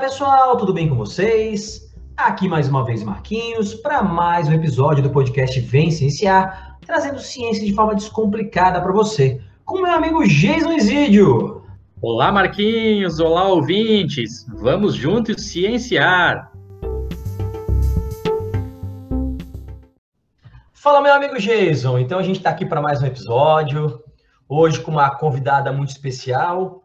Pessoal, tudo bem com vocês? Aqui mais uma vez Marquinhos para mais um episódio do podcast Vem Cienciar, trazendo ciência de forma descomplicada para você, com meu amigo Jason Isidio. Olá Marquinhos, olá ouvintes, vamos juntos cienciar. Fala meu amigo Jason, então a gente está aqui para mais um episódio, hoje com uma convidada muito especial,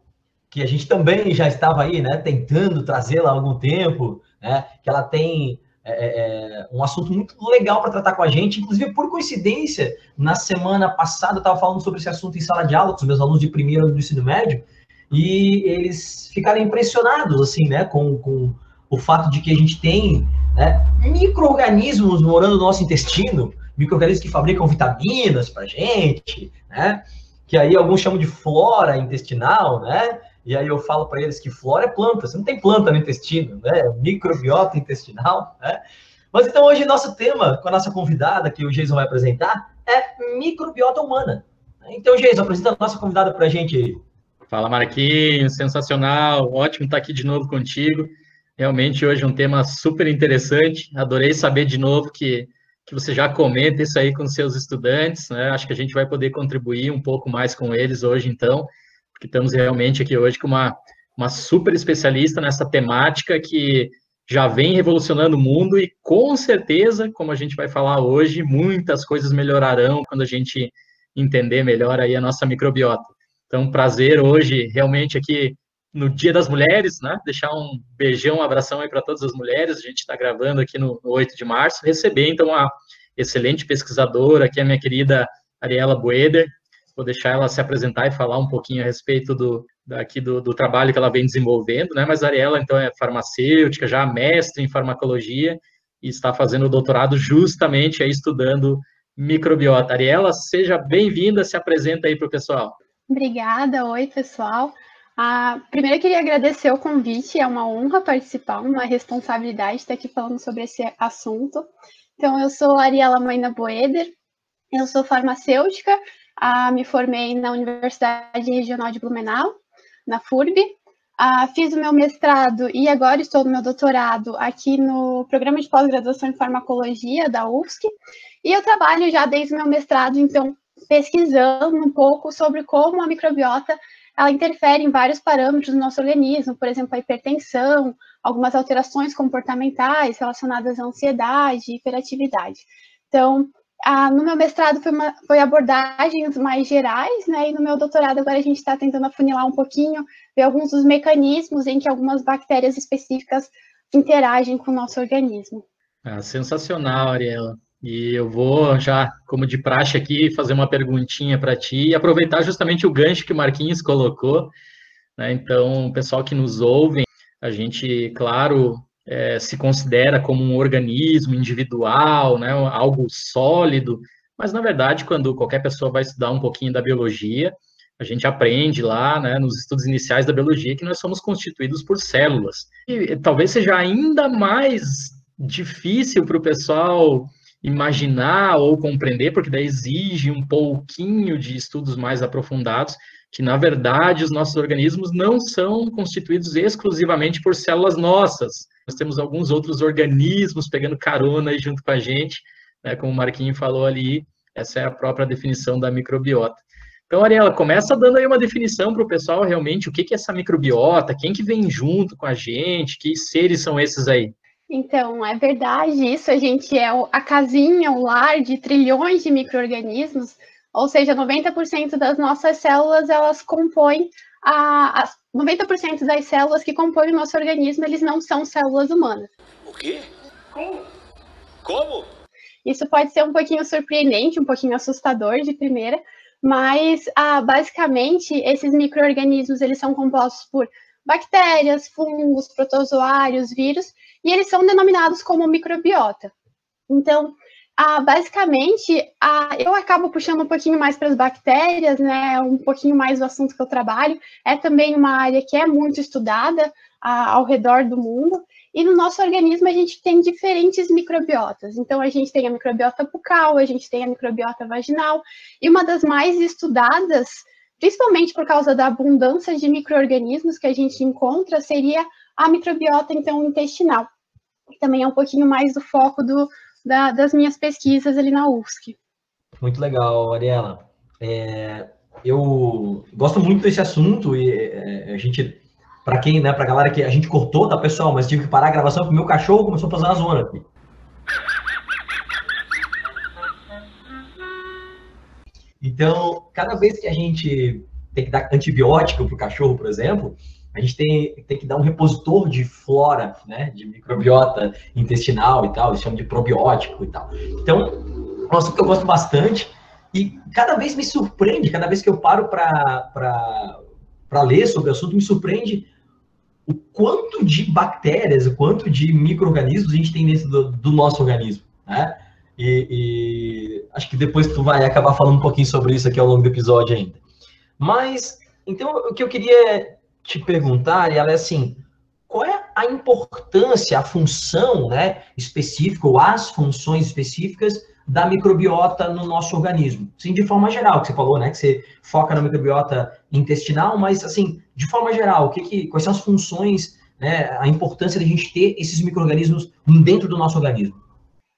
que a gente também já estava aí, né, tentando trazê-la há algum tempo, né, que ela tem é, é, é um assunto muito legal para tratar com a gente, inclusive por coincidência, na semana passada eu estava falando sobre esse assunto em sala de aula com os meus alunos de primeiro ano do ensino médio, e eles ficaram impressionados, assim, né, com, com o fato de que a gente tem né, micro-organismos morando no nosso intestino, micro-organismos que fabricam vitaminas para gente, né, que aí alguns chamam de flora intestinal, né, e aí eu falo para eles que flora é planta, você não tem planta no intestino, né? Microbiota intestinal, né? Mas então hoje nosso tema com a nossa convidada que o Jason vai apresentar é microbiota humana. Então, Jason, apresenta a nossa convidada para a gente. Fala, Marquinhos, sensacional, ótimo estar aqui de novo contigo. Realmente hoje é um tema super interessante. Adorei saber de novo que, que você já comenta isso aí com seus estudantes, né? Acho que a gente vai poder contribuir um pouco mais com eles hoje, então que estamos realmente aqui hoje com uma, uma super especialista nessa temática que já vem revolucionando o mundo e com certeza, como a gente vai falar hoje, muitas coisas melhorarão quando a gente entender melhor aí a nossa microbiota. Então, prazer hoje realmente aqui no Dia das Mulheres, né? Deixar um beijão, um abração aí para todas as mulheres. A gente está gravando aqui no, no 8 de março. Receber então a excelente pesquisadora, aqui a minha querida Ariela Boeder, vou deixar ela se apresentar e falar um pouquinho a respeito do, daqui do, do, trabalho que ela vem desenvolvendo, né? Mas a Ariela, então, é farmacêutica, já mestre em farmacologia e está fazendo o doutorado justamente aí estudando microbiota. Ariela, seja bem-vinda, se apresenta aí para o pessoal. Obrigada, oi pessoal. Ah, primeiro eu queria agradecer o convite, é uma honra participar, uma responsabilidade estar aqui falando sobre esse assunto. Então, eu sou Ariela Maina Boeder, eu sou farmacêutica, ah, me formei na Universidade Regional de Blumenau, na FURB. Ah, fiz o meu mestrado e agora estou no meu doutorado aqui no programa de pós-graduação em farmacologia da UFSC. E eu trabalho já desde o meu mestrado, então, pesquisando um pouco sobre como a microbiota ela interfere em vários parâmetros do nosso organismo, por exemplo, a hipertensão, algumas alterações comportamentais relacionadas à ansiedade e hiperatividade. Então, no meu mestrado foi, uma, foi abordagens mais gerais, né? E no meu doutorado agora a gente está tentando afunilar um pouquinho, ver alguns dos mecanismos em que algumas bactérias específicas interagem com o nosso organismo. Ah, sensacional, Ariela. E eu vou já, como de praxe aqui, fazer uma perguntinha para ti e aproveitar justamente o gancho que o Marquinhos colocou. Né? Então, o pessoal que nos ouve, a gente, claro, é, se considera como um organismo individual, né, algo sólido, mas na verdade, quando qualquer pessoa vai estudar um pouquinho da biologia, a gente aprende lá, né, nos estudos iniciais da biologia, que nós somos constituídos por células. E talvez seja ainda mais difícil para o pessoal imaginar ou compreender, porque daí exige um pouquinho de estudos mais aprofundados, que na verdade os nossos organismos não são constituídos exclusivamente por células nossas. Nós temos alguns outros organismos pegando carona aí junto com a gente, né, como o Marquinho falou ali, essa é a própria definição da microbiota. Então, Ariela, começa dando aí uma definição para o pessoal realmente o que, que é essa microbiota, quem que vem junto com a gente, que seres são esses aí? Então, é verdade isso, a gente é a casinha, o lar de trilhões de micro-organismos, ou seja, 90% das nossas células, elas compõem a, a 90% das células que compõem o nosso organismo, eles não são células humanas. O quê? Como? Como? Isso pode ser um pouquinho surpreendente, um pouquinho assustador de primeira, mas ah, basicamente esses micro-organismos eles são compostos por bactérias, fungos, protozoários, vírus, e eles são denominados como microbiota. Então, ah, basicamente, ah, eu acabo puxando um pouquinho mais para as bactérias, né? Um pouquinho mais do assunto que eu trabalho. É também uma área que é muito estudada ah, ao redor do mundo. E no nosso organismo a gente tem diferentes microbiotas. Então a gente tem a microbiota bucal, a gente tem a microbiota vaginal, e uma das mais estudadas principalmente por causa da abundância de micro-organismos que a gente encontra, seria a microbiota, então, intestinal. Também é um pouquinho mais do foco do, da, das minhas pesquisas ali na UFSC. Muito legal, Ariela. É, eu gosto muito desse assunto e é, a gente, para quem, né, para galera que a gente cortou, tá, pessoal, mas tive que parar a gravação porque meu cachorro começou a fazer uma zona. Então, cada vez que a gente tem que dar antibiótico para o cachorro, por exemplo, a gente tem, tem que dar um repositor de flora, né, de microbiota intestinal e tal, eles chamam de probiótico e tal. Então, é um assunto que eu gosto bastante e cada vez me surpreende, cada vez que eu paro para ler sobre o assunto, me surpreende o quanto de bactérias, o quanto de micro-organismos a gente tem dentro do, do nosso organismo, né? E, e, acho que depois tu vai acabar falando um pouquinho sobre isso aqui ao longo do episódio ainda. Mas, então, o que eu queria te perguntar, ela é assim, qual é a importância, a função né, específica, ou as funções específicas da microbiota no nosso organismo? Sim, de forma geral, que você falou, né, que você foca na microbiota intestinal, mas, assim, de forma geral, o que, que quais são as funções, né, a importância de a gente ter esses micro-organismos dentro do nosso organismo?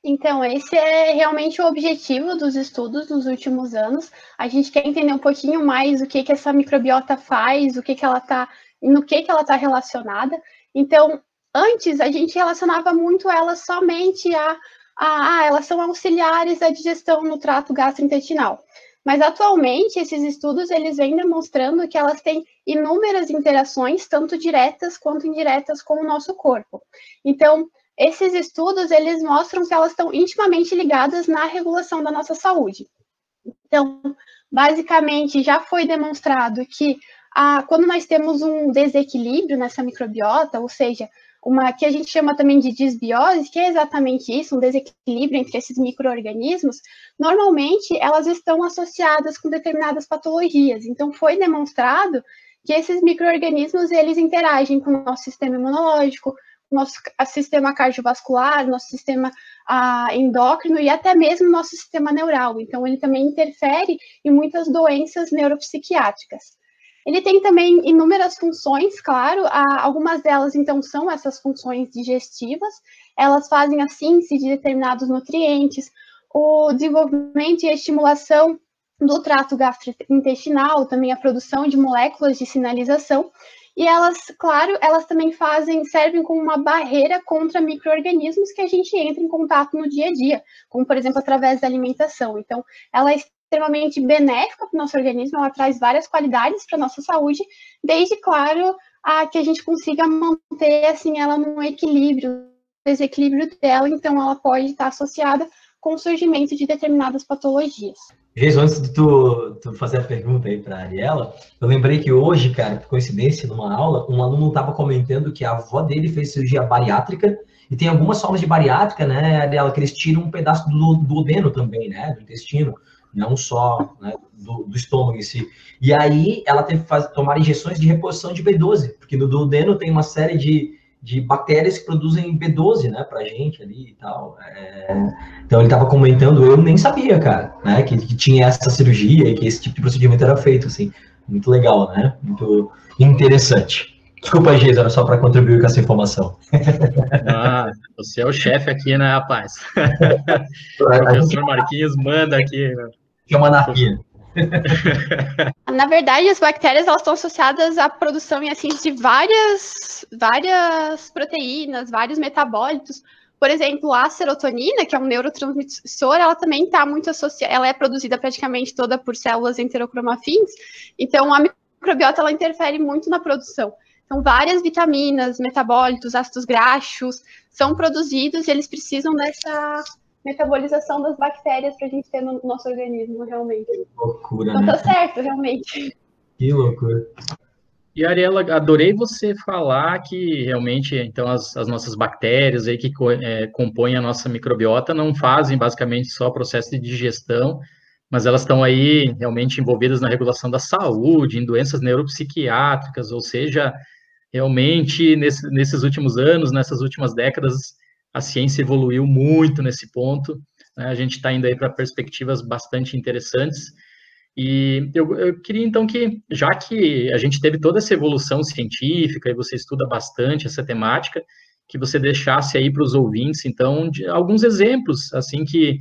Então, esse é realmente o objetivo dos estudos nos últimos anos. A gente quer entender um pouquinho mais o que, que essa microbiota faz, o que, que ela está, no que, que ela está relacionada. Então, antes a gente relacionava muito elas somente a, a, a elas são auxiliares da digestão no trato gastrointestinal. Mas atualmente esses estudos eles vêm demonstrando que elas têm inúmeras interações, tanto diretas quanto indiretas, com o nosso corpo. Então, esses estudos, eles mostram que elas estão intimamente ligadas na regulação da nossa saúde. Então, basicamente, já foi demonstrado que a, quando nós temos um desequilíbrio nessa microbiota, ou seja, uma que a gente chama também de disbiose, que é exatamente isso, um desequilíbrio entre esses micro-organismos, normalmente elas estão associadas com determinadas patologias. Então, foi demonstrado que esses micro-organismos, eles interagem com o nosso sistema imunológico, nosso sistema cardiovascular, nosso sistema ah, endócrino e até mesmo nosso sistema neural. Então, ele também interfere em muitas doenças neuropsiquiátricas. Ele tem também inúmeras funções, claro, algumas delas, então, são essas funções digestivas, elas fazem a síntese de determinados nutrientes, o desenvolvimento e a estimulação do trato gastrointestinal, também a produção de moléculas de sinalização, e elas, claro, elas também fazem, servem como uma barreira contra micro-organismos que a gente entra em contato no dia a dia, como, por exemplo, através da alimentação. Então, ela é extremamente benéfica para o nosso organismo, ela traz várias qualidades para a nossa saúde, desde, claro, a que a gente consiga manter, assim, ela num equilíbrio, desequilíbrio dela, então ela pode estar associada com o surgimento de determinadas patologias. Jason, antes de tu, tu, fazer a pergunta aí para a Ariela, eu lembrei que hoje, cara, por coincidência, numa aula, um aluno estava comentando que a avó dele fez cirurgia bariátrica e tem algumas formas de bariátrica, né, Ariela, que eles tiram um pedaço do, do odeno também, né, do intestino, não só né, do, do, estômago em si. E aí ela teve que fazer, tomar injeções de reposição de B12, porque no duodeno tem uma série de de bactérias que produzem B12, né, pra gente ali e tal. É... Então ele estava comentando, eu nem sabia, cara, né, que, que, tinha essa cirurgia e que esse tipo de procedimento era feito, assim. Muito legal, né? Muito interessante. Desculpa aí, Geisa, era só para contribuir com essa informação. Ah, você é o chefe aqui, né, rapaz? o professor Marquinhos manda aqui. Né? Chama na pia. Na verdade, as bactérias elas estão associadas à produção e assim de várias, várias proteínas, vários metabólitos. Por exemplo, a serotonina, que é um neurotransmissor, ela também está muito associada, ela é produzida praticamente toda por células enterocromafins, então a microbiota ela interfere muito na produção. Então, várias vitaminas, metabólitos, ácidos graxos são produzidos e eles precisam dessa metabolização das bactérias para a gente ter no nosso organismo, realmente. Que loucura, então, né? tá certo, realmente. Que loucura. E Ariela, adorei você falar que realmente, então, as, as nossas bactérias aí que é, compõem a nossa microbiota não fazem basicamente só processo de digestão, mas elas estão aí realmente envolvidas na regulação da saúde, em doenças neuropsiquiátricas, ou seja, realmente nesse, nesses últimos anos, nessas últimas décadas, a ciência evoluiu muito nesse ponto, né? a gente está indo aí para perspectivas bastante interessantes. E eu, eu, queria então que, já que a gente teve toda essa evolução científica e você estuda bastante essa temática, que você deixasse aí para os ouvintes, então, de, alguns exemplos, assim, que,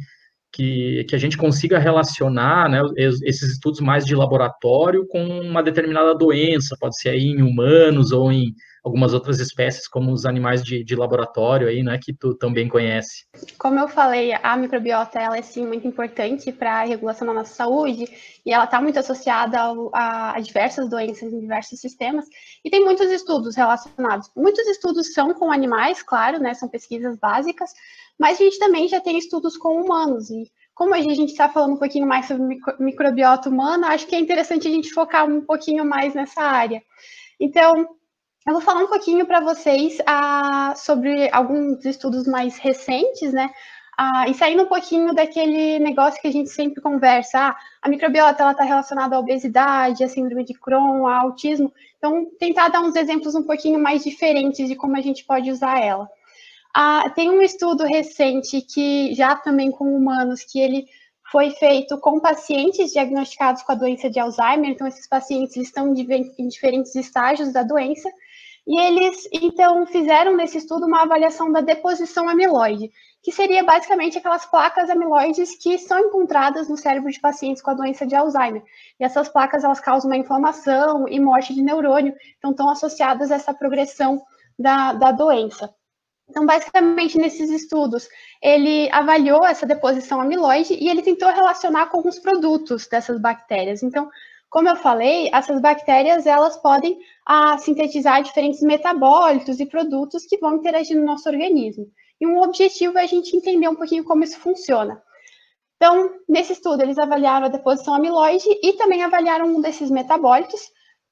que, que a gente consiga relacionar né, esses estudos mais de laboratório com uma determinada doença, pode ser aí em humanos ou em algumas outras espécies, como os animais de, de laboratório aí, né, que tu também conhece. Como eu falei, a microbiota ela é sim muito importante para a regulação da nossa saúde e ela está muito associada a, a, diversas doenças em diversos sistemas e tem muitos estudos relacionados. Muitos estudos são com animais, claro, né, são pesquisas básicas, mas a gente também já tem estudos com humanos e como a gente está falando um pouquinho mais sobre microbiota humana, acho que é interessante a gente focar um pouquinho mais nessa área. Então, eu vou falar um pouquinho para vocês ah, sobre alguns estudos mais recentes, né? Ah, e saindo um pouquinho daquele negócio que a gente sempre conversa, ah, a microbiota ela está relacionada à obesidade, à síndrome de Crohn, ao autismo. Então, tentar dar uns exemplos um pouquinho mais diferentes de como a gente pode usar ela. Ah, tem um estudo recente que já também com humanos que ele foi feito com pacientes diagnosticados com a doença de Alzheimer. Então, esses pacientes estão em diferentes estágios da doença e eles, então, fizeram nesse estudo uma avaliação da deposição amiloide, que seria basicamente aquelas placas amiloides que são encontradas no cérebro de pacientes com a doença de Alzheimer. E essas placas, elas causam uma inflamação e morte de neurônio, então estão associadas a essa progressão da, da doença. Então, basicamente, nesses estudos, ele avaliou essa deposição amiloide e ele tentou relacionar com os produtos dessas bactérias. Então, como eu falei, essas bactérias elas podem ah, sintetizar diferentes metabólitos e produtos que vão interagir no nosso organismo. E um objetivo é a gente entender um pouquinho como isso funciona. Então, nesse estudo, eles avaliaram a deposição amiloide e também avaliaram um desses metabólitos.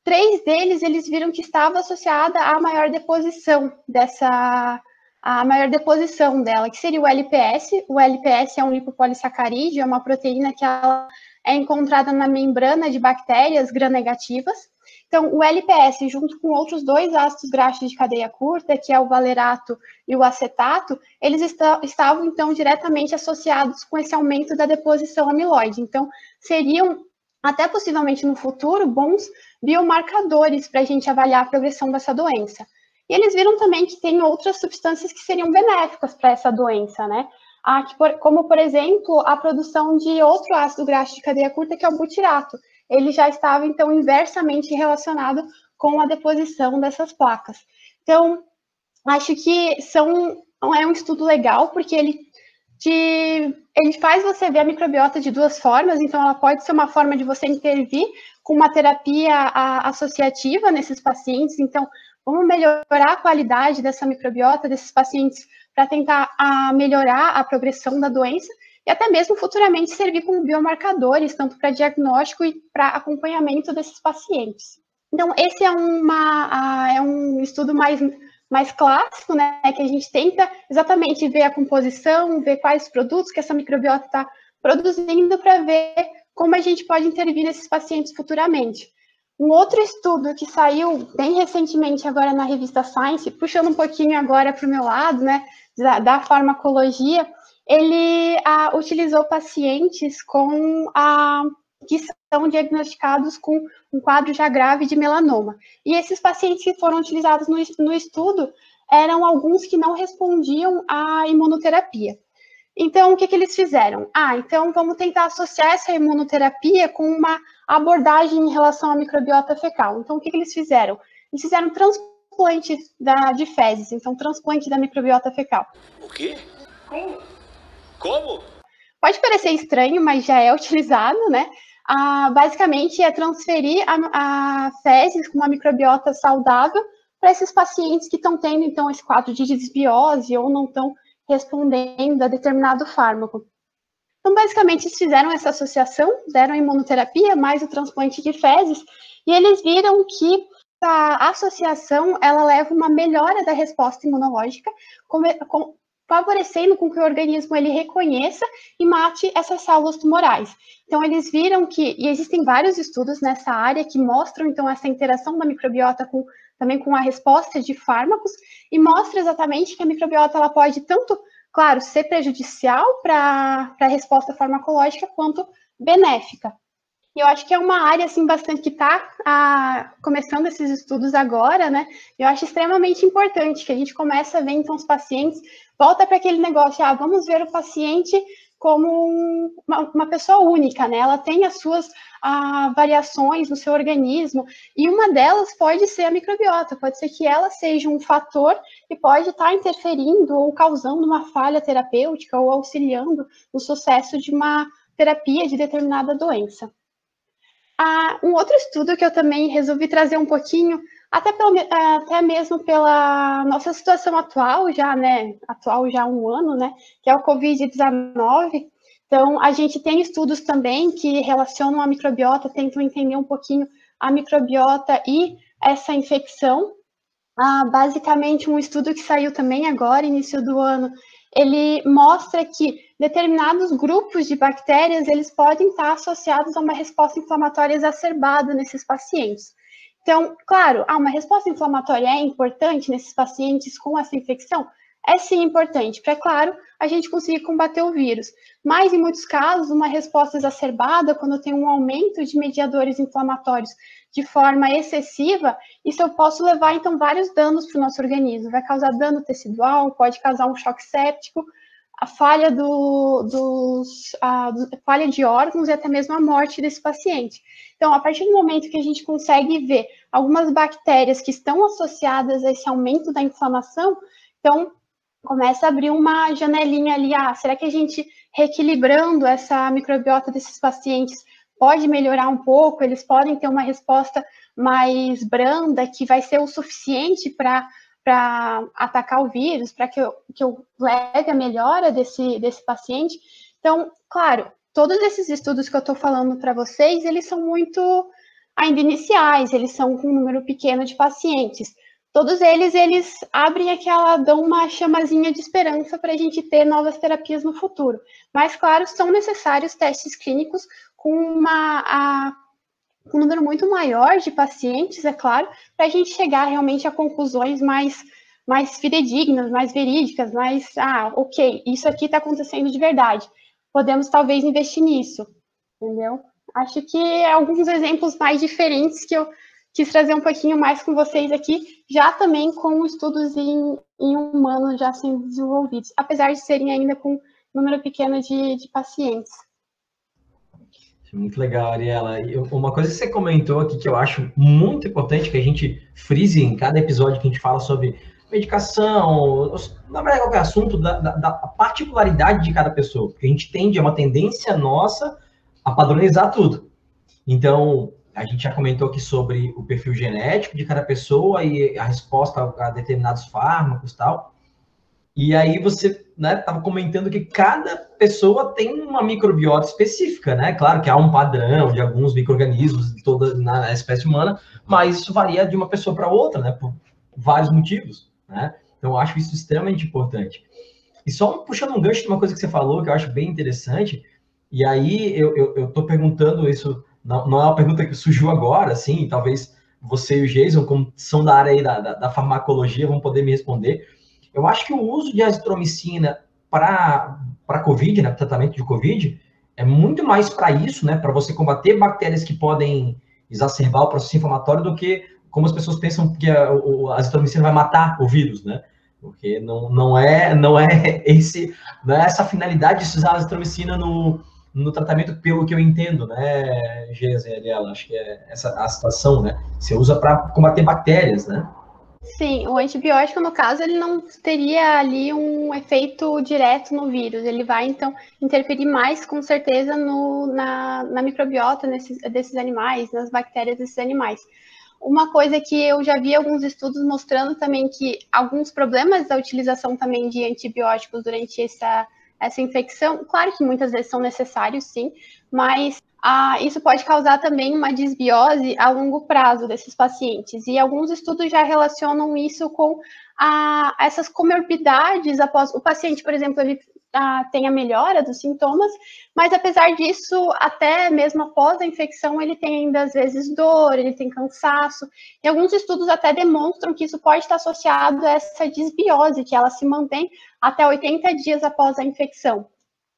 Três deles, eles viram que estava associada à maior deposição dessa, a maior deposição dela, que seria o LPS. O LPS é um lipopolissacarídeo, é uma proteína que ela é encontrada na membrana de bactérias gram-negativas. Então, o LPS, junto com outros dois ácidos graxos de cadeia curta, que é o valerato e o acetato, eles estavam, então, diretamente associados com esse aumento da deposição amiloide. Então, seriam, até possivelmente no futuro, bons biomarcadores para a gente avaliar a progressão dessa doença. E eles viram também que tem outras substâncias que seriam benéficas para essa doença, né? Ah, por, como, por exemplo, a produção de outro ácido graxo de cadeia curta, que é o butirato. Ele já estava, então, inversamente relacionado com a deposição dessas placas. Então, acho que são, é um estudo legal, porque ele, te, ele faz você ver a microbiota de duas formas. Então, ela pode ser uma forma de você intervir com uma terapia a, associativa nesses pacientes. Então, vamos melhorar a qualidade dessa microbiota desses pacientes para tentar a, melhorar a progressão da doença e até mesmo futuramente servir como biomarcadores, tanto para diagnóstico e para acompanhamento desses pacientes. Então, esse é, uma, a, é um estudo mais, mais clássico, né, que a gente tenta exatamente ver a composição, ver quais produtos que essa microbiota está produzindo para ver como a gente pode intervir nesses pacientes futuramente. Um outro estudo que saiu bem recentemente agora na revista Science, puxando um pouquinho agora para o meu lado, né, da, da farmacologia, ele ah, utilizou pacientes com a que são diagnosticados com um quadro já grave de melanoma. E esses pacientes que foram utilizados no, no estudo eram alguns que não respondiam à imunoterapia. Então, o que, que eles fizeram? Ah, então vamos tentar associar essa imunoterapia com uma abordagem em relação à microbiota fecal. Então, o que, que eles fizeram? Eles fizeram transplante da, de fezes, então transplante da microbiota fecal. O quê? Como? Como? Pode parecer estranho, mas já é utilizado, né? Ah, basicamente é transferir a, a fezes com uma microbiota saudável para esses pacientes que estão tendo, então, esse quadro de desbiose ou não estão respondendo a determinado fármaco. Então, basicamente, eles fizeram essa associação, deram a imunoterapia mais o transplante de fezes, e eles viram que a associação ela leva uma melhora da resposta imunológica, com, com, favorecendo com que o organismo ele reconheça e mate essas células tumorais. Então eles viram que e existem vários estudos nessa área que mostram então essa interação da microbiota com também com a resposta de fármacos e mostra exatamente que a microbiota ela pode tanto, claro, ser prejudicial para a resposta farmacológica quanto benéfica. E eu acho que é uma área assim bastante que está ah, começando esses estudos agora, né? Eu acho extremamente importante que a gente comece a ver então os pacientes volta para aquele negócio, ah, vamos ver o paciente como um, uma, uma, pessoa única, né? Ela tem as suas ah, variações no seu organismo e uma delas pode ser a microbiota, pode ser que ela seja um fator que pode estar tá interferindo ou causando uma falha terapêutica ou auxiliando no sucesso de uma terapia de determinada doença. Ah, um outro estudo que eu também resolvi trazer um pouquinho, até, pelo, até mesmo pela nossa situação atual, já, né? Atual já há um ano, né? Que é o Covid-19. Então, a gente tem estudos também que relacionam a microbiota, tentam entender um pouquinho a microbiota e essa infecção. Ah, basicamente, um estudo que saiu também agora, início do ano, ele mostra que determinados grupos de bactérias eles podem estar associados a uma resposta inflamatória exacerbada nesses pacientes. Então, claro, ah, uma resposta inflamatória é importante nesses pacientes com essa infecção? É sim importante, para, é claro, a gente conseguir combater o vírus. Mas, em muitos casos, uma resposta exacerbada, quando tem um aumento de mediadores inflamatórios de forma excessiva, isso eu posso levar, então, vários danos para o nosso organismo. Vai causar dano tecidual, pode causar um choque séptico, a falha, do, dos, a, falha de órgãos e até mesmo a morte desse paciente. Então, a partir do momento que a gente consegue ver algumas bactérias que estão associadas a esse aumento da inflamação, então começa a abrir uma janelinha ali, ah, será que a gente reequilibrando essa microbiota desses pacientes pode melhorar um pouco, eles podem ter uma resposta mais branda, que vai ser o suficiente para para atacar o vírus, para que eu, que eu leve a melhora desse, desse paciente. Então, claro, todos esses estudos que eu estou falando para vocês, eles são muito ainda iniciais, eles são com um número pequeno de pacientes. Todos eles, eles abrem aquela, dão uma chamazinha de esperança para a gente ter novas terapias no futuro. Mas, claro, são necessários testes clínicos com uma, a, um número muito maior de pacientes, é claro, para a gente chegar realmente a conclusões mais, mais fidedignas, mais verídicas, mais, ah, ok, isso aqui está acontecendo de verdade. Podemos talvez investir nisso, entendeu? Acho que alguns exemplos mais diferentes que eu quis trazer um pouquinho mais com vocês aqui, já também com estudos em, em humanos já sendo desenvolvidos, apesar de serem ainda com número pequeno de, de pacientes. Muito legal, Ariela. E uma coisa que você comentou aqui que eu acho muito importante que a gente frise em cada episódio que a gente fala sobre medicação, na verdade, qualquer assunto, da, da, da particularidade de cada pessoa. Porque a gente tende, é uma tendência nossa a padronizar tudo. Então, a gente já comentou aqui sobre o perfil genético de cada pessoa e a resposta a determinados fármacos tal. E aí você estava né, comentando que cada pessoa tem uma microbiota específica, né? Claro que há um padrão de alguns micro-organismos toda na espécie humana, mas isso varia de uma pessoa para outra, né? Por vários motivos, né? Então eu acho isso extremamente importante. E só puxando um gancho de uma coisa que você falou, que eu acho bem interessante, e aí eu estou perguntando isso, não, não, é uma pergunta que surgiu agora, assim, talvez você e o Jason, como são da área da, da, da farmacologia, vão poder me responder, eu acho que o uso de azitromicina para COVID, né, tratamento de COVID, é muito mais para isso, né, para você combater bactérias que podem exacerbar o processo inflamatório do que como as pessoas pensam que a, a azitromicina vai matar o vírus, né? Porque não, não é não é esse não é essa finalidade de usar a azitromicina no, no tratamento pelo que eu entendo, né, GZL, acho que é essa a situação, né? Você usa para combater bactérias, né? Sim, o antibiótico, no caso, ele não teria ali um efeito direto no vírus. Ele vai, então, interferir mais, com certeza, no, na, na microbiota nesses, desses animais, nas bactérias desses animais. Uma coisa que eu já vi alguns estudos mostrando também que alguns problemas da utilização também de antibióticos durante essa, essa infecção, claro que muitas vezes são necessários, sim, mas ah, isso pode causar também uma desbiose a longo prazo desses pacientes. E alguns estudos já relacionam isso com essas comorbidades após o paciente, por exemplo, ele ah, tem a melhora dos sintomas, mas apesar disso, até mesmo após a infecção, ele tem ainda às vezes dor, ele tem cansaço. E alguns estudos até demonstram que isso pode estar associado a essa desbiose, que ela se mantém até 80 dias após a infecção.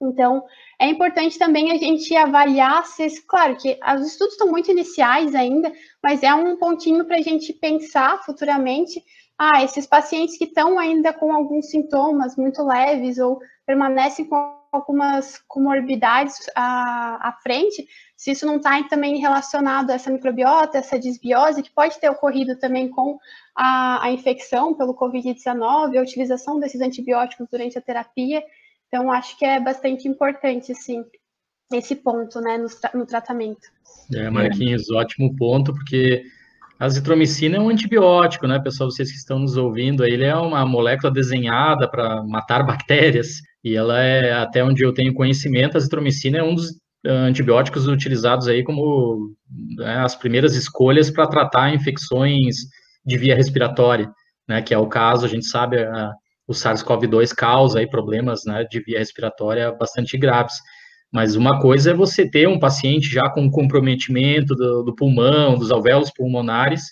Então, é importante também a gente avaliar se, claro que os estudos estão muito iniciais ainda, mas é um pontinho para a gente pensar futuramente, ah, esses pacientes que estão ainda com alguns sintomas muito leves ou permanecem com algumas comorbidades à, à frente, se isso não está também relacionado a essa microbiota, essa desbiose, que pode ter ocorrido também com a, a infecção pelo Covid-19, a utilização desses antibióticos durante a terapia. Então, acho que é bastante importante, sim, esse ponto, né, no, no tratamento. É, Marquinhos, ótimo ponto, porque a azitromicina é um antibiótico, né, pessoal, vocês que estão nos ouvindo, ele é uma molécula desenhada para matar bactérias, e ela é, até onde eu tenho conhecimento, a azitromicina é um dos eh, antibióticos utilizados aí como né, as primeiras escolhas para tratar infecções de via respiratória, né, que é o caso, a gente sabe, a, o SARS-CoV-2 causa aí problemas né, de via respiratória bastante graves. Mas uma coisa é você ter um paciente já com comprometimento do, do pulmão, dos alvéolos pulmonares,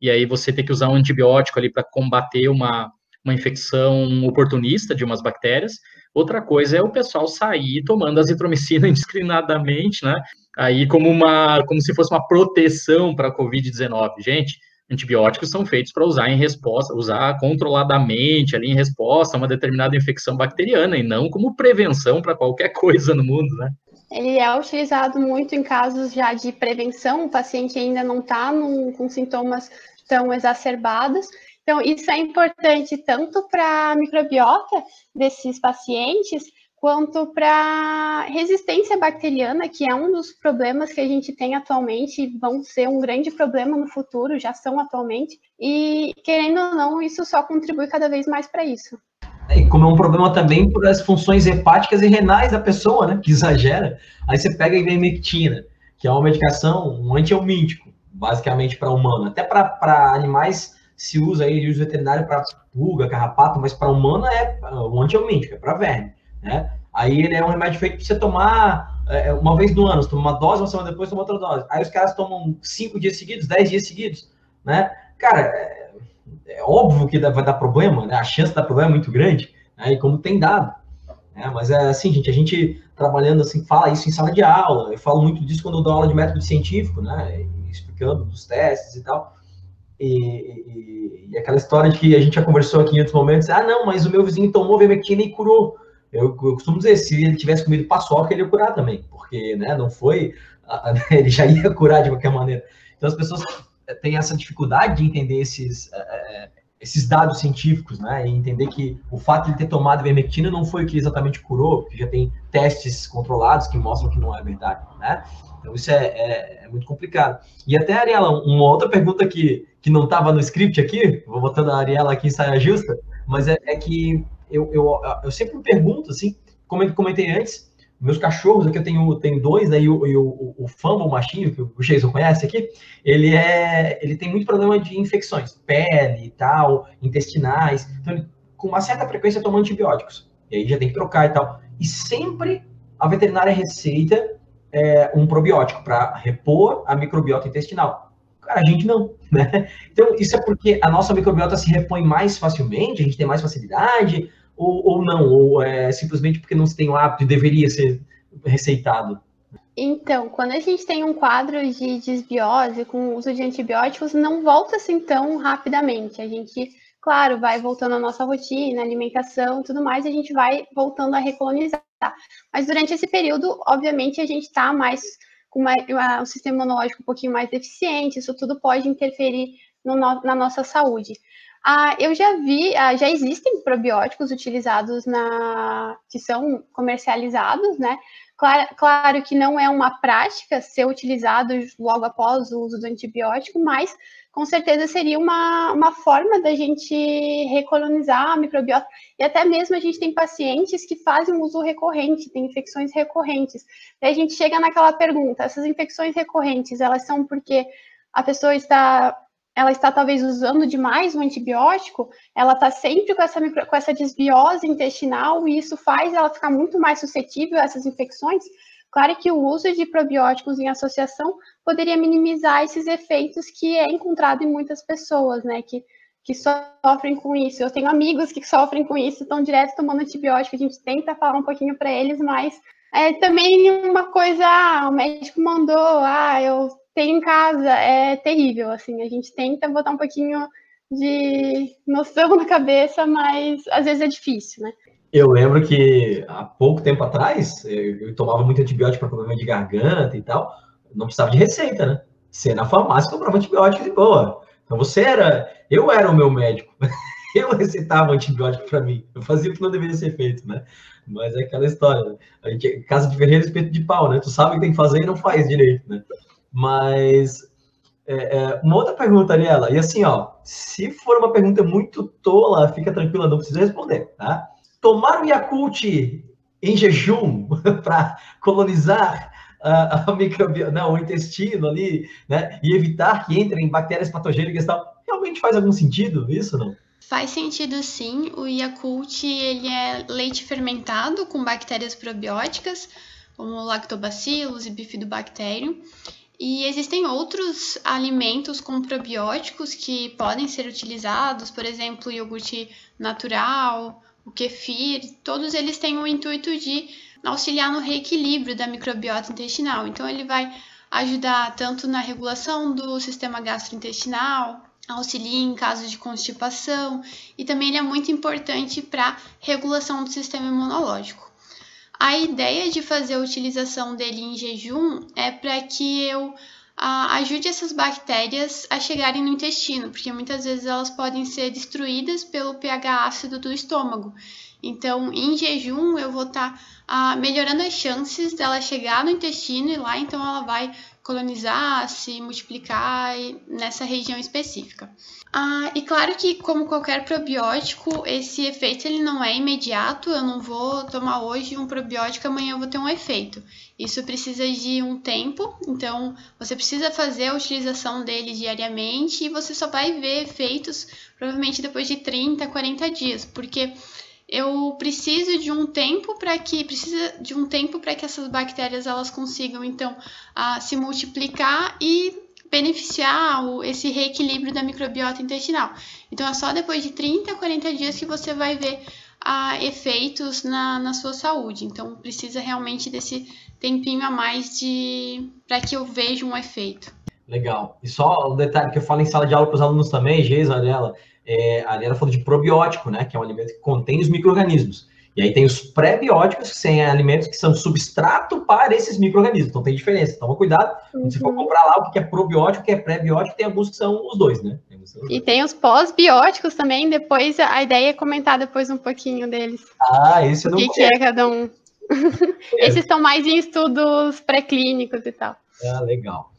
e aí você ter que usar um antibiótico ali para combater uma, uma infecção oportunista de umas bactérias. Outra coisa é o pessoal sair tomando azitromicina indiscriminadamente, né? Aí como uma, como se fosse uma proteção para a COVID-19. Gente, antibióticos são feitos para usar em resposta, usar controladamente ali em resposta a uma determinada infecção bacteriana e não como prevenção para qualquer coisa no mundo, né? Ele é utilizado muito em casos já de prevenção, o paciente ainda não está com sintomas tão exacerbados então, isso é importante tanto para a microbiota desses pacientes, quanto para resistência bacteriana, que é um dos problemas que a gente tem atualmente, vão ser um grande problema no futuro, já são atualmente, e querendo ou não, isso só contribui cada vez mais para isso. É, e como é um problema também por as funções hepáticas e renais da pessoa, né, que exagera, aí você pega a ivermectina, que é uma medicação, um antihelmíntico, basicamente para humano, até para animais se usa aí de uso veterinário para pulga, carrapato, mas para humano é um antihelmíntico, é para verme, né? Aí ele é um remédio feito para você tomar é, uma vez no ano, você toma uma dose, uma semana depois toma outra dose. Aí os caras tomam cinco dias seguidos, dez dias seguidos, né? Cara, é, é óbvio que vai dar problema, né? A chance de dar problema é muito grande, né? E como tem dado. Né? Mas é assim, gente, a gente trabalhando assim, fala isso em sala de aula, eu falo muito disso quando eu dou aula de método científico, né? Explicando dos testes e tal. E, e, e, aquela história de que a gente já conversou aqui em outros momentos, ah, não, mas o meu vizinho tomou vermectina e curou. Eu, eu, costumo dizer, se ele tivesse comido paçoca, ele ia curar também, porque, né, não foi, ele já ia curar de qualquer maneira. Então, as pessoas têm essa dificuldade de entender esses, é, esses dados científicos, né, e entender que o fato de ele ter tomado vermectina não foi o que exatamente curou, porque já tem testes controlados que mostram que não é verdade, né. Então, isso é, é, é muito complicado. E até, Ariela, uma outra pergunta que, que não estava no script aqui, vou botando a Ariela aqui em saia justa, mas é, é que eu, eu, eu, sempre me pergunto, assim, como eu comentei antes, meus cachorros, aqui eu tenho, tenho dois, né, e o, o, o, Fumble, machinho, que o Jason conhece aqui, ele, é, ele tem muito problema de infecções, pele e tal, intestinais, então ele, com uma certa frequência toma antibióticos, e aí já tem que trocar e tal. E sempre a veterinária receita é, um probiótico para repor a microbiota intestinal. Cara, a gente não, né? Então, isso é porque a nossa microbiota se repõe mais facilmente, a gente tem mais facilidade, ou, ou não, ou é simplesmente porque não se tem o hábito e deveria ser receitado? Então, quando a gente tem um quadro de desbiose com uso de antibióticos, não volta assim tão rapidamente. A gente, claro, vai voltando à nossa rotina, alimentação e tudo mais, a gente vai voltando a recolonizar. Mas durante esse período, obviamente, a gente está mais com uma, um sistema imunológico um pouquinho mais deficiente, isso tudo pode interferir no, na nossa saúde. Ah, eu já vi, ah, já existem probióticos utilizados na que são comercializados, né? Claro, claro que não é uma prática ser utilizado logo após o uso do antibiótico, mas com certeza seria uma, uma forma da gente recolonizar a microbiota. E até mesmo a gente tem pacientes que fazem uso recorrente, tem infecções recorrentes. Daí a gente chega naquela pergunta: essas infecções recorrentes, elas são porque a pessoa está ela está talvez usando demais o antibiótico, ela está sempre com essa, com essa desbiose intestinal e isso faz ela ficar muito mais suscetível a essas infecções. Claro que o uso de probióticos em associação poderia minimizar esses efeitos que é encontrado em muitas pessoas, né? Que que sofrem com isso. Eu tenho amigos que sofrem com isso, estão direto tomando antibiótico. A gente tenta falar um pouquinho para eles, mas é também uma coisa, ah, o médico mandou, ah, eu tenho em casa, é terrível, assim, a gente tenta botar um pouquinho de noção na cabeça, mas às vezes é difícil, né? Eu lembro que há pouco tempo atrás, eu tomava muito antibiótico para problema de garganta e tal, não precisava de receita, né? Você na farmácia comprava antibiótico de boa. Então você era, eu era o meu médico. Eu receitava antibiótico para mim. Eu fazia o que não deveria ser feito, né? Mas é aquela história. Né? A gente, casa de ferreiro, espeto de pau, né? Tu sabe o que tem que fazer e não faz direito, né? Mas é, é, uma outra pergunta, Ariela, e assim, ó, se for uma pergunta muito tola, fica tranquila, não precisa responder, tá? Tomar o Yakult em jejum para colonizar a, a microbiota, não, o intestino ali, né? E evitar que entrem bactérias patogênicas e tal. Realmente faz algum sentido isso, não? Faz sentido sim. O Yakult ele é leite fermentado com bactérias probióticas, como lactobacillus e bifidobacterium. E existem outros alimentos com probióticos que podem ser utilizados, por exemplo, o iogurte natural, o kefir, todos eles têm o intuito de auxiliar no reequilíbrio da microbiota intestinal. Então, ele vai ajudar tanto na regulação do sistema gastrointestinal, auxilia em casos de constipação e também ele é muito importante para regulação do sistema imunológico. A ideia de fazer a utilização dele em jejum é para que eu ajude essas bactérias a chegarem no intestino, porque muitas vezes elas podem ser destruídas pelo pH ácido do estômago. Então, em jejum, eu vou estar tá, melhorando as chances dela chegar no intestino e lá então ela vai colonizar, se multiplicar nessa região específica. Ah, e claro que, como qualquer probiótico, esse efeito ele não é imediato. Eu não vou tomar hoje um probiótico, amanhã eu vou ter um efeito. Isso precisa de um tempo, então você precisa fazer a utilização dele diariamente e você só vai ver efeitos provavelmente depois de 30, 40 dias, porque eu preciso de um tempo para que precisa de um tempo para que essas bactérias elas consigam então a, se multiplicar e beneficiar o, esse reequilíbrio da microbiota intestinal. Então é só depois de 30, 40 dias que você vai ver a, efeitos na, na sua saúde. Então precisa realmente desse tempinho a mais de para que eu veja um efeito. Legal. E só um detalhe que eu falo em sala de aula para os alunos também, Geisa, Ariela, é, a Ariela falou de probiótico, né? Que é um alimento que contém os micro-organismos. E aí tem os pré-bióticos, que são alimentos que são substrato para esses micro-organismos. Então tem diferença. Toma cuidado. Uhum. Se for comprar lá o que é probiótico, o que é pré-biótico, tem alguns que são os dois, né? Tem e tem os pós-bióticos também. Depois a ideia é comentar depois um pouquinho deles. Ah, esse eu não O que, que é cada um? É. Esses estão mais em estudos pré-clínicos e tal. Ah, legal.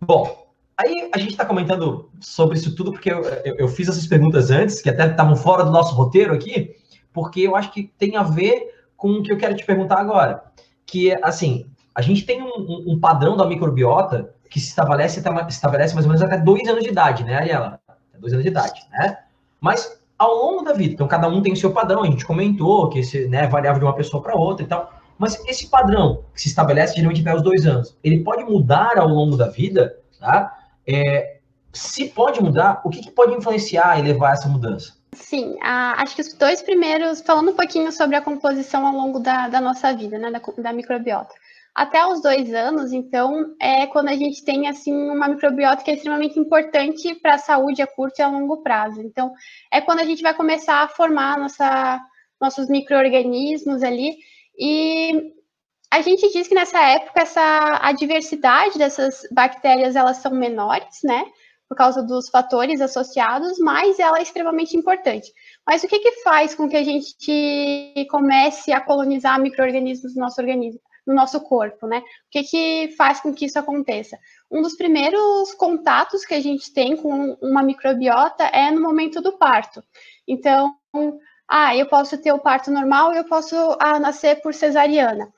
Bom, Aí a gente está comentando sobre isso tudo porque eu, eu, eu, fiz essas perguntas antes, que até estavam fora do nosso roteiro aqui, porque eu acho que tem a ver com o que eu quero te perguntar agora. Que assim, a gente tem um, um padrão da microbiota que se estabelece, até, estabelece mais ou menos até dois anos de idade, né, Ariela? Dois anos de idade, né? Mas ao longo da vida, então cada um tem o seu padrão, a gente comentou que esse né, é variável de uma pessoa para outra e tal. Mas esse padrão que se estabelece geralmente até os dois anos, ele pode mudar ao longo da vida, tá? É, se pode mudar, o que, que, pode influenciar e levar essa mudança? Sim, a, acho que os dois primeiros, falando um pouquinho sobre a composição ao longo da, da nossa vida, né, da, da, microbiota. Até os dois anos, então, é quando a gente tem assim uma microbiota que é extremamente importante para a saúde a curto e a longo prazo. Então, é quando a gente vai começar a formar nossa, nossos micro-organismos ali. E a gente diz que nessa época essa a diversidade dessas bactérias elas são menores, né? Por causa dos fatores associados, mas ela é extremamente importante. Mas o que, que faz com que a gente comece a colonizar micro-organismos no nosso organismo, no nosso corpo, né? O que, que faz com que isso aconteça? Um dos primeiros contatos que a gente tem com uma microbiota é no momento do parto. Então, ah, eu posso ter o parto normal eu posso ah, nascer por cesariana.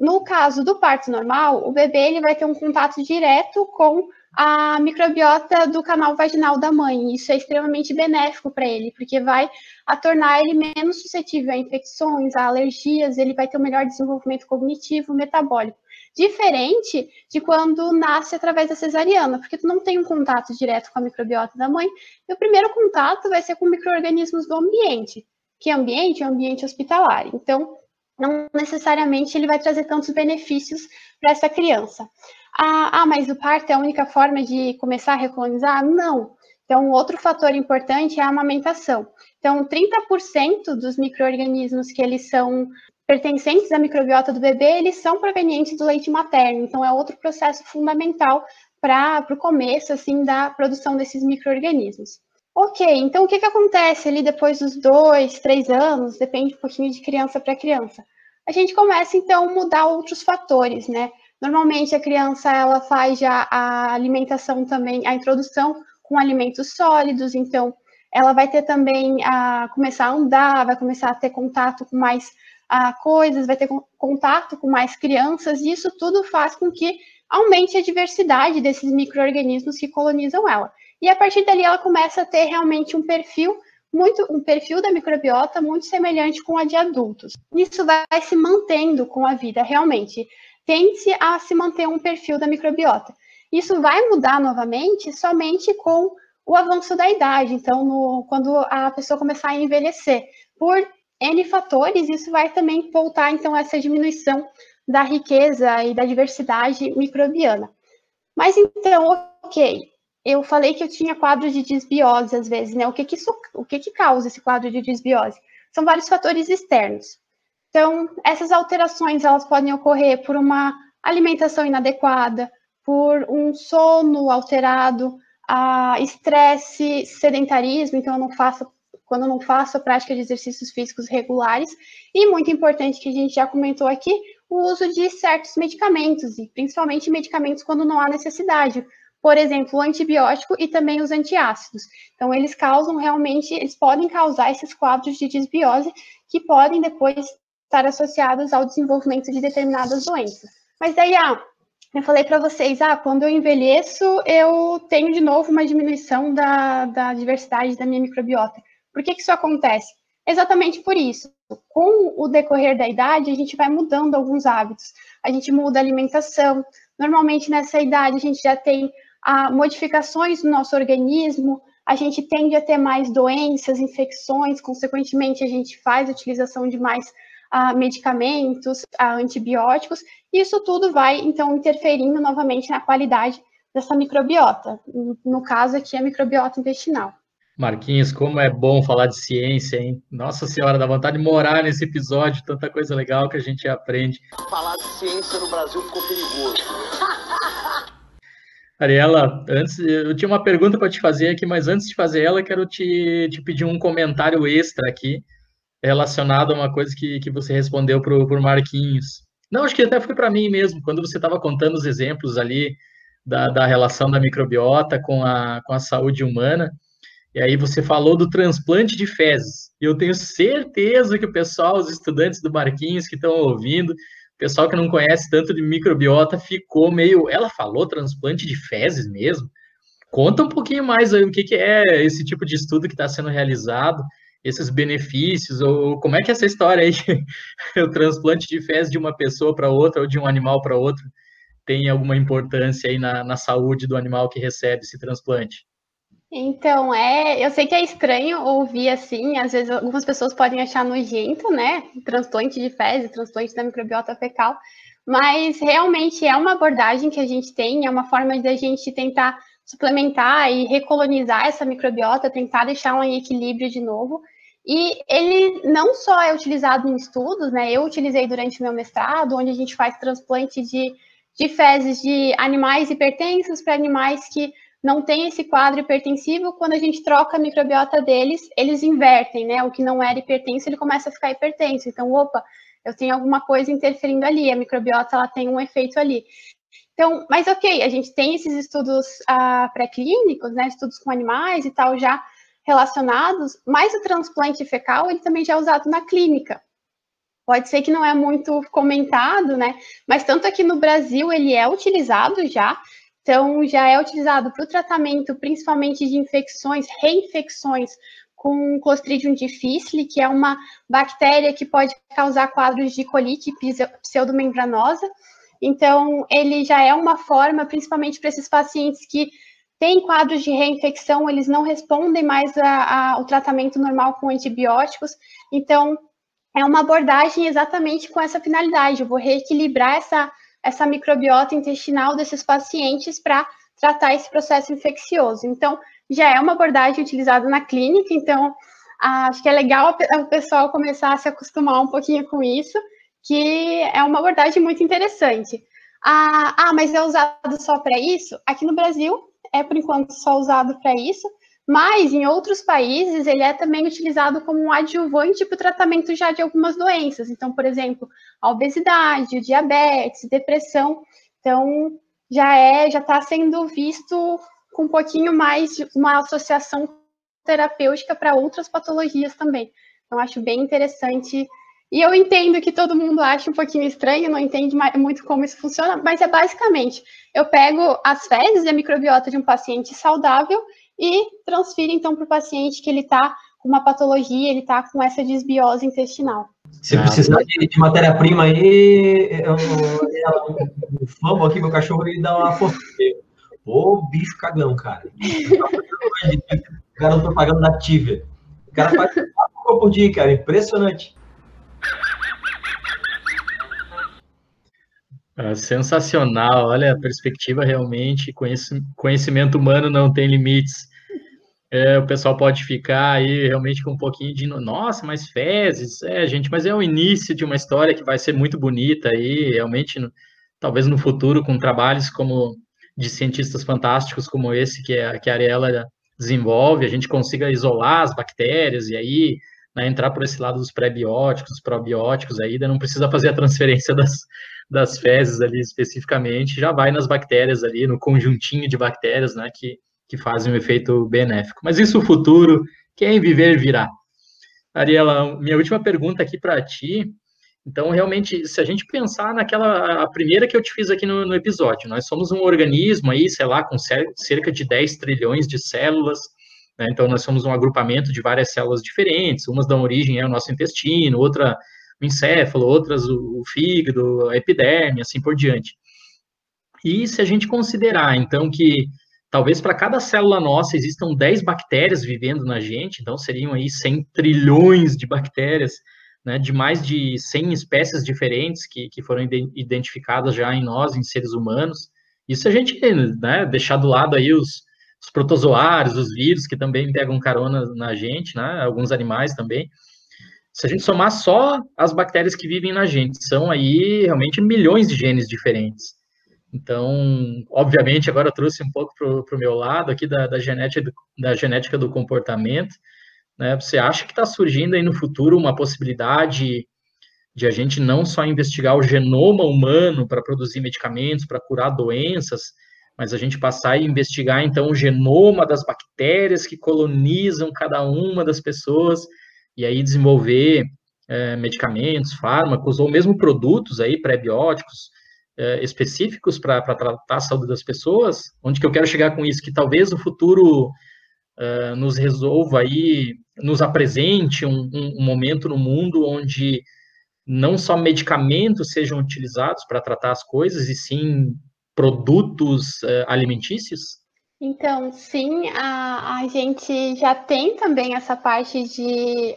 No caso do parto normal, o bebê ele vai ter um contato direto com a microbiota do canal vaginal da mãe. Isso é extremamente benéfico para ele, porque vai a tornar ele menos suscetível a infecções, a alergias, ele vai ter um melhor desenvolvimento cognitivo, metabólico. diferente de quando nasce através da cesariana, porque tu não tem um contato direto com a microbiota da mãe, e o primeiro contato vai ser com micro-organismos do ambiente. Que ambiente? Ambiente hospitalar. Então, não necessariamente ele vai trazer tantos benefícios para essa criança. Ah, ah, mas o parto é a única forma de começar a recolonizar? Não. Então, outro fator importante é a amamentação. Então, 30% dos micro-organismos que eles são pertencentes à microbiota do bebê, eles são provenientes do leite materno. Então, é outro processo fundamental para o começo, assim, da produção desses micro-organismos. Ok, então o que, que acontece ali depois dos dois, três anos, depende um pouquinho de criança para criança. A gente começa, então, a mudar outros fatores, né? Normalmente, a criança, ela faz já a alimentação também, a introdução com alimentos sólidos, então, ela vai ter também a começar a andar, vai começar a ter contato com mais a, coisas, vai ter contato com mais crianças, e isso tudo faz com que aumente a diversidade desses micro-organismos que colonizam ela. E a partir dali ela começa a ter realmente um perfil muito um perfil da microbiota muito semelhante com a de adultos. Isso vai se mantendo com a vida, realmente. Tende a se manter um perfil da microbiota. Isso vai mudar novamente somente com o avanço da idade. Então, no, quando a pessoa começar a envelhecer, por N fatores, isso vai também voltar, então, a essa diminuição da riqueza e da diversidade microbiana. Mas então, ok, eu falei que eu tinha quadros de desbiose às vezes, né? O que que isso, o que que causa esse quadro de desbiose? São vários fatores externos. Então, essas alterações elas podem ocorrer por uma alimentação inadequada, por um sono alterado, a estresse, sedentarismo, então eu não faço quando eu não faço a prática de exercícios físicos regulares, e muito importante que a gente já comentou aqui, o uso de certos medicamentos, e principalmente medicamentos quando não há necessidade, por exemplo, o antibiótico e também os antiácidos. Então, eles causam realmente, eles podem causar esses quadros de desbiose que podem depois estar associados ao desenvolvimento de determinadas doenças. Mas daí, ah, eu falei para vocês, ah, quando eu envelheço, eu tenho de novo uma diminuição da, da diversidade da minha microbiota. Por que, que isso acontece? Exatamente por isso. Com o decorrer da idade, a gente vai mudando alguns hábitos. A gente muda a alimentação. Normalmente, nessa idade, a gente já tem a modificações no nosso organismo, a gente tende a ter mais doenças, infecções, consequentemente, a gente faz a utilização de mais uh, medicamentos, uh, antibióticos, e isso tudo vai, então, interferindo novamente na qualidade dessa microbiota, no caso aqui, a microbiota intestinal. Marquinhos, como é bom falar de ciência, hein? Nossa Senhora, dá vontade de morar nesse episódio, tanta coisa legal que a gente aprende. Falar de ciência no Brasil ficou perigoso. Ariela, antes eu tinha uma pergunta para te fazer aqui, mas antes de fazer ela, quero te, te pedir um comentário extra aqui relacionado a uma coisa que, que você respondeu para o Marquinhos. Não, acho que até foi para mim mesmo, quando você estava contando os exemplos ali da, da relação da microbiota com a, com a saúde humana, e aí você falou do transplante de fezes. E eu tenho certeza que o pessoal, os estudantes do Marquinhos que estão ouvindo, pessoal que não conhece tanto de microbiota ficou meio. Ela falou transplante de fezes mesmo? Conta um pouquinho mais aí o que, que é esse tipo de estudo que está sendo realizado, esses benefícios, ou como é que é essa história aí, o transplante de fezes de uma pessoa para outra ou de um animal para outro tem alguma importância aí na, na saúde do animal que recebe esse transplante? Então, é, eu sei que é estranho ouvir assim, às vezes algumas pessoas podem achar nojento, né? Transplante de fezes, transplante da microbiota fecal, mas realmente é uma abordagem que a gente tem, é uma forma de a gente tentar suplementar e recolonizar essa microbiota, tentar deixar um equilíbrio de novo. E ele não só é utilizado em estudos, né? Eu utilizei durante meu mestrado, onde a gente faz transplante de, de fezes de animais hipertensos para animais que não tem esse quadro hipertensivo, quando a gente troca a microbiota deles, eles invertem, né? O que não era hipertenso, ele começa a ficar hipertenso. Então, opa, eu tenho alguma coisa interferindo ali, a microbiota ela tem um efeito ali. Então, mas ok, a gente tem esses estudos uh, pré-clínicos, né? Estudos com animais e tal já relacionados, mas o transplante fecal ele também já é usado na clínica. Pode ser que não é muito comentado, né? Mas tanto aqui no Brasil ele é utilizado já. Então, já é utilizado para o tratamento principalmente de infecções, reinfecções com Clostridium difficile, que é uma bactéria que pode causar quadros de colite pseudomembranosa. Então, ele já é uma forma, principalmente para esses pacientes que têm quadros de reinfecção, eles não respondem mais ao tratamento normal com antibióticos. Então, é uma abordagem exatamente com essa finalidade. Eu vou reequilibrar essa, essa microbiota intestinal desses pacientes para tratar esse processo infeccioso. Então, já é uma abordagem utilizada na clínica, então acho que é legal o pessoal começar a se acostumar um pouquinho com isso, que é uma abordagem muito interessante. Ah, ah mas é usado só para isso? Aqui no Brasil é por enquanto só usado para isso, mas em outros países ele é também utilizado como um adjuvante para o tratamento já de algumas doenças. Então, por exemplo, a obesidade, o diabetes, depressão. Então, já é, já está sendo visto com um pouquinho mais uma associação terapêutica para outras patologias também. Então, acho bem interessante. E eu entendo que todo mundo acha um pouquinho estranho, não entende muito como isso funciona, mas é basicamente: eu pego as fezes e a microbiota de um paciente saudável e transfira então para o paciente que ele está com uma patologia, ele está com essa desbiose intestinal. Se ah, precisar de, de matéria-prima aí, eu, o famo aqui, meu cachorro, ele dá uma força. Ô, bicho cagão, cara. Garoto propaganda da Tivia. O cara faz quatro por dia, cara. Impressionante. É sensacional, olha a perspectiva realmente, conhecimento humano não tem limites. É, o pessoal pode ficar aí realmente com um pouquinho de nossa, mas fezes, é, gente, mas é o início de uma história que vai ser muito bonita aí, realmente, no, talvez no futuro, com trabalhos como de cientistas fantásticos como esse que, é, que a Ariela desenvolve, a gente consiga isolar as bactérias e aí né, entrar por esse lado dos pré-bióticos, probióticos, aí não precisa fazer a transferência das, das fezes ali especificamente, já vai nas bactérias ali, no conjuntinho de bactérias, né, que, que fazem um efeito benéfico. Mas isso o futuro, quem viver virá. Ariela, minha última pergunta aqui para ti. Então, realmente, se a gente pensar naquela, a primeira que eu te fiz aqui no, no episódio, nós somos um organismo aí, sei lá, com cerca de 10 trilhões de células, né? então nós somos um agrupamento de várias células diferentes, umas dão origem ao nosso intestino, outra o encéfalo, outras o, o fígado, a epiderme, assim por diante. E se a gente considerar, então, que talvez para cada célula nossa existam 10 bactérias vivendo na gente, então seriam aí 100 trilhões de bactérias, né, de mais de 100 espécies diferentes que, que foram identificadas já em nós, em seres humanos. Isso a gente né, deixar do lado aí os, os protozoários, os vírus, que também pegam carona na gente, né, alguns animais também se a gente somar só as bactérias que vivem na gente, são aí realmente milhões de genes diferentes. Então, obviamente, agora eu trouxe um pouco para o meu lado aqui da, da, genética do, da genética do comportamento. Né? Você acha que está surgindo aí no futuro uma possibilidade de a gente não só investigar o genoma humano para produzir medicamentos, para curar doenças, mas a gente passar a investigar, então, o genoma das bactérias que colonizam cada uma das pessoas e aí desenvolver é, medicamentos, fármacos ou mesmo produtos aí pré-bióticos é, específicos para tratar a saúde das pessoas, onde que eu quero chegar com isso, que talvez o futuro é, nos resolva aí, nos apresente um, um, um momento no mundo onde não só medicamentos sejam utilizados para tratar as coisas, e sim produtos é, alimentícios? Então, sim, a, a gente já tem também essa parte de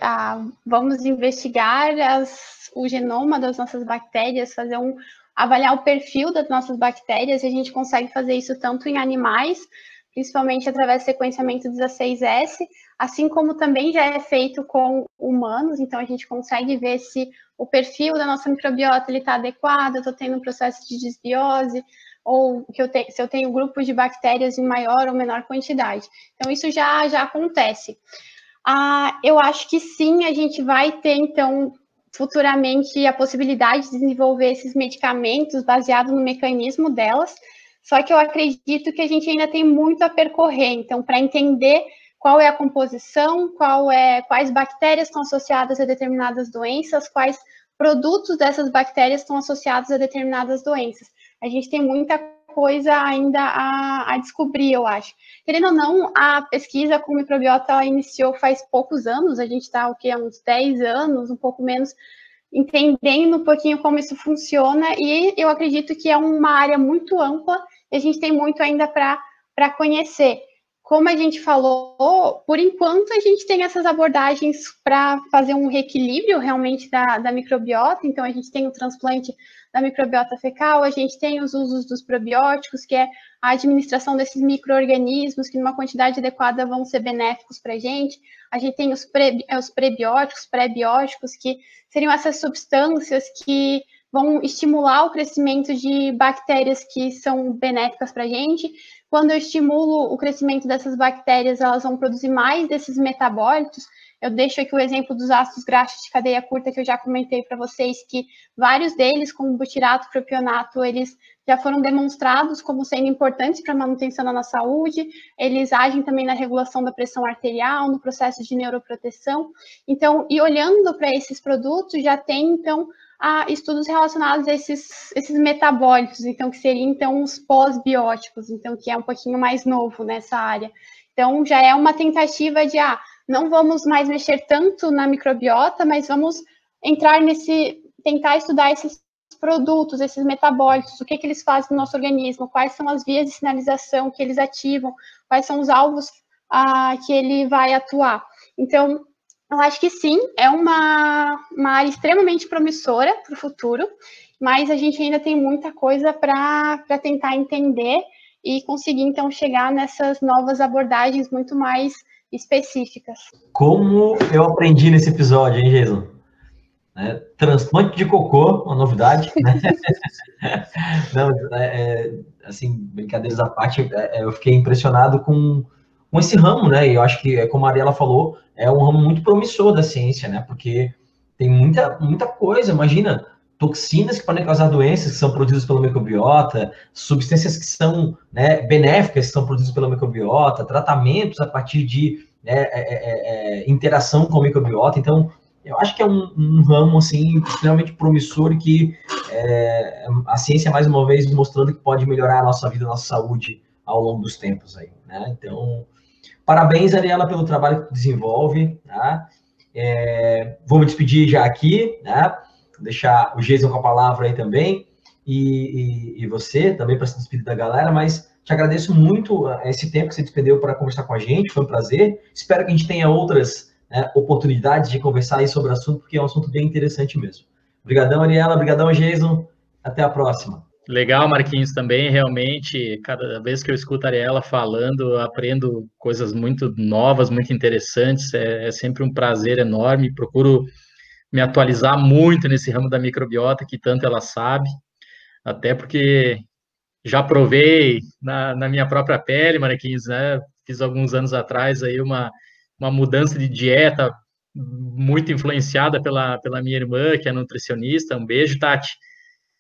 vamos investigar as, o genoma das nossas bactérias, fazer um avaliar o perfil das nossas bactérias, e a gente consegue fazer isso tanto em animais, principalmente através do sequenciamento 16S, assim como também já é feito com humanos, então a gente consegue ver se o perfil da nossa microbiota está adequado, estou tendo um processo de desbiose, ou que eu te, se eu tenho grupos de bactérias em maior ou menor quantidade. Então, isso já, já acontece. Ah, eu acho que sim, a gente vai ter, então, futuramente a possibilidade de desenvolver esses medicamentos baseados no mecanismo delas, só que eu acredito que a gente ainda tem muito a percorrer, então, para entender qual é a composição, qual é, quais bactérias estão associadas a determinadas doenças, quais produtos dessas bactérias estão associados a determinadas doenças. A gente tem muita coisa ainda a, a, descobrir, eu acho. Querendo ou não, a pesquisa com microbiota iniciou faz poucos anos, a gente está o que, uns 10 anos, um pouco menos, entendendo um pouquinho como isso funciona, e eu acredito que é uma área muito ampla e a gente tem muito ainda para conhecer. Como a gente falou, por enquanto a gente tem essas abordagens para fazer um reequilíbrio realmente da, da microbiota, então a gente tem o transplante da microbiota fecal, a gente tem os usos dos probióticos, que é a administração desses micro-organismos que, numa quantidade adequada, vão ser benéficos para a gente. A gente tem os, pre, os prebióticos, pré-bióticos, que seriam essas substâncias que vão estimular o crescimento de bactérias que são benéficas para a gente. Quando eu estimulo o crescimento dessas bactérias, elas vão produzir mais desses metabólitos, eu deixo aqui o exemplo dos ácidos graxos de cadeia curta que eu já comentei para vocês, que vários deles, como butirato, propionato, eles já foram demonstrados como sendo importantes para a manutenção da nossa saúde, eles agem também na regulação da pressão arterial, no processo de neuroproteção. Então, e olhando para esses produtos, já tem, então, a estudos relacionados a esses, esses metabólicos, então, que seriam, então, os pós-bióticos, então, que é um pouquinho mais novo nessa área. Então, já é uma tentativa de, ah, não vamos mais mexer tanto na microbiota, mas vamos entrar nesse, tentar estudar esses produtos, esses metabólitos, o que, que eles fazem no nosso organismo, quais são as vias de sinalização que eles ativam, quais são os alvos ah, que ele vai atuar. Então, eu acho que sim, é uma, uma área extremamente promissora para o futuro, mas a gente ainda tem muita coisa para tentar entender e conseguir, então, chegar nessas novas abordagens muito mais específicas. Como eu aprendi nesse episódio, hein, Jason? Né? Transplante de cocô, uma novidade, né? Não, é, é, assim, brincadeiras à parte, é, é, eu fiquei impressionado com, com esse ramo, né? E eu acho que, como a Ariela falou, é um ramo muito promissor da ciência, né? Porque tem muita, muita coisa, imagina, toxinas que podem causar doenças que são produzidas pela microbiota, substâncias que são né, benéficas que são produzidas pela microbiota, tratamentos a partir de né, é, é, é, interação com a microbiota. Então, eu acho que é um, um ramo assim extremamente promissor e que é, a ciência mais uma vez mostrando que pode melhorar a nossa vida, a nossa saúde ao longo dos tempos aí, né? Então, parabéns Ariela pelo trabalho que desenvolve, tá? É, vou me despedir já aqui, né? deixar o Jason com a palavra aí também, e, e, e você também para se despedir da galera, mas te agradeço muito eh, esse tempo que você despendeu para conversar com a gente, foi um prazer. Espero que a gente tenha outras né, oportunidades de conversar aí sobre o assunto, porque é um assunto bem interessante mesmo. Obrigadão, Ariela, obrigadão, Jason. Até a próxima. Legal, Marquinhos, também, realmente, cada vez que eu escuto a Ariela falando, aprendo coisas muito novas, muito interessantes, é, é sempre um prazer enorme, procuro me atualizar muito nesse ramo da microbiota, que tanto ela sabe, até porque já provei na, na minha própria pele, Marquinhos, né? Fiz alguns anos atrás aí uma, uma mudança de dieta muito influenciada pela, pela minha irmã, que é nutricionista. Um beijo, Tati.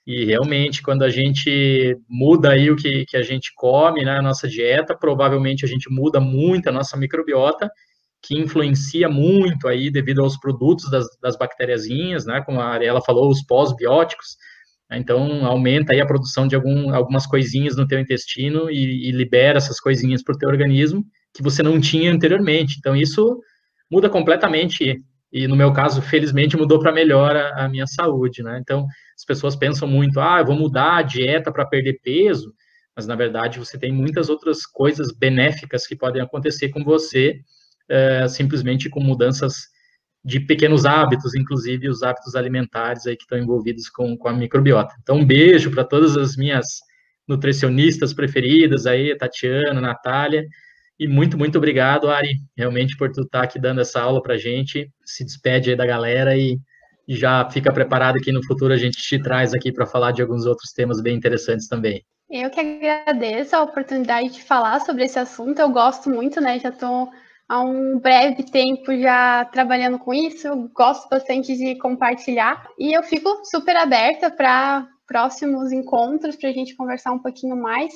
E realmente, quando a gente muda aí o que, que a gente come, né, nossa dieta, provavelmente a gente muda muito a nossa microbiota que influencia muito aí devido aos produtos das, das bactériazinhas, né, como a Ariela falou, os pós-bióticos, né, então aumenta aí a produção de algum, algumas coisinhas no teu intestino e, e libera essas coisinhas para o teu organismo que você não tinha anteriormente, então isso muda completamente e no meu caso, felizmente, mudou para melhor a, a, minha saúde, né? Então, as pessoas pensam muito, ah, eu vou mudar a dieta para perder peso, mas na verdade você tem muitas outras coisas benéficas que podem acontecer com você é, simplesmente com mudanças de pequenos hábitos, inclusive os hábitos alimentares aí que estão envolvidos com, com a microbiota. Então, um beijo para todas as minhas nutricionistas preferidas aí, Tatiana, Natália, e muito, muito obrigado, Ari, realmente por tu estar tá aqui dando essa aula para a gente, se despede aí da galera e, e já fica preparado que no futuro a gente te traz aqui para falar de alguns outros temas bem interessantes também. Eu que agradeço a oportunidade de falar sobre esse assunto, eu gosto muito, né, já estou há um breve tempo já trabalhando com isso, eu gosto bastante de compartilhar. E eu fico super aberta para próximos encontros para a gente conversar um pouquinho mais.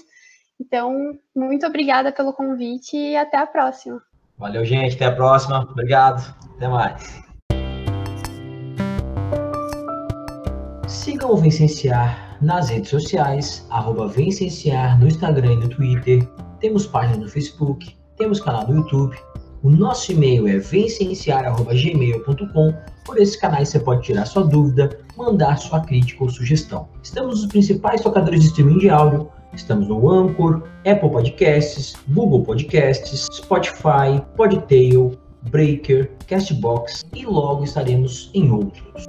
Então, muito obrigada pelo convite e até a próxima. Valeu, gente. Até a próxima. Obrigado. Até mais. Sigam o Vencenciar nas redes sociais, arroba Vencenciar no Instagram e no Twitter. Temos página no Facebook, temos canal no YouTube O nosso e-mail é vencenciar.gmail.com. Por esses canais você pode tirar sua dúvida, mandar sua crítica ou sugestão. Estamos nos principais tocadores de streaming de áudio. Estamos no Anchor, Apple Podcasts, Google Podcasts, Spotify, Podtail, Breaker, Castbox e logo estaremos em outros.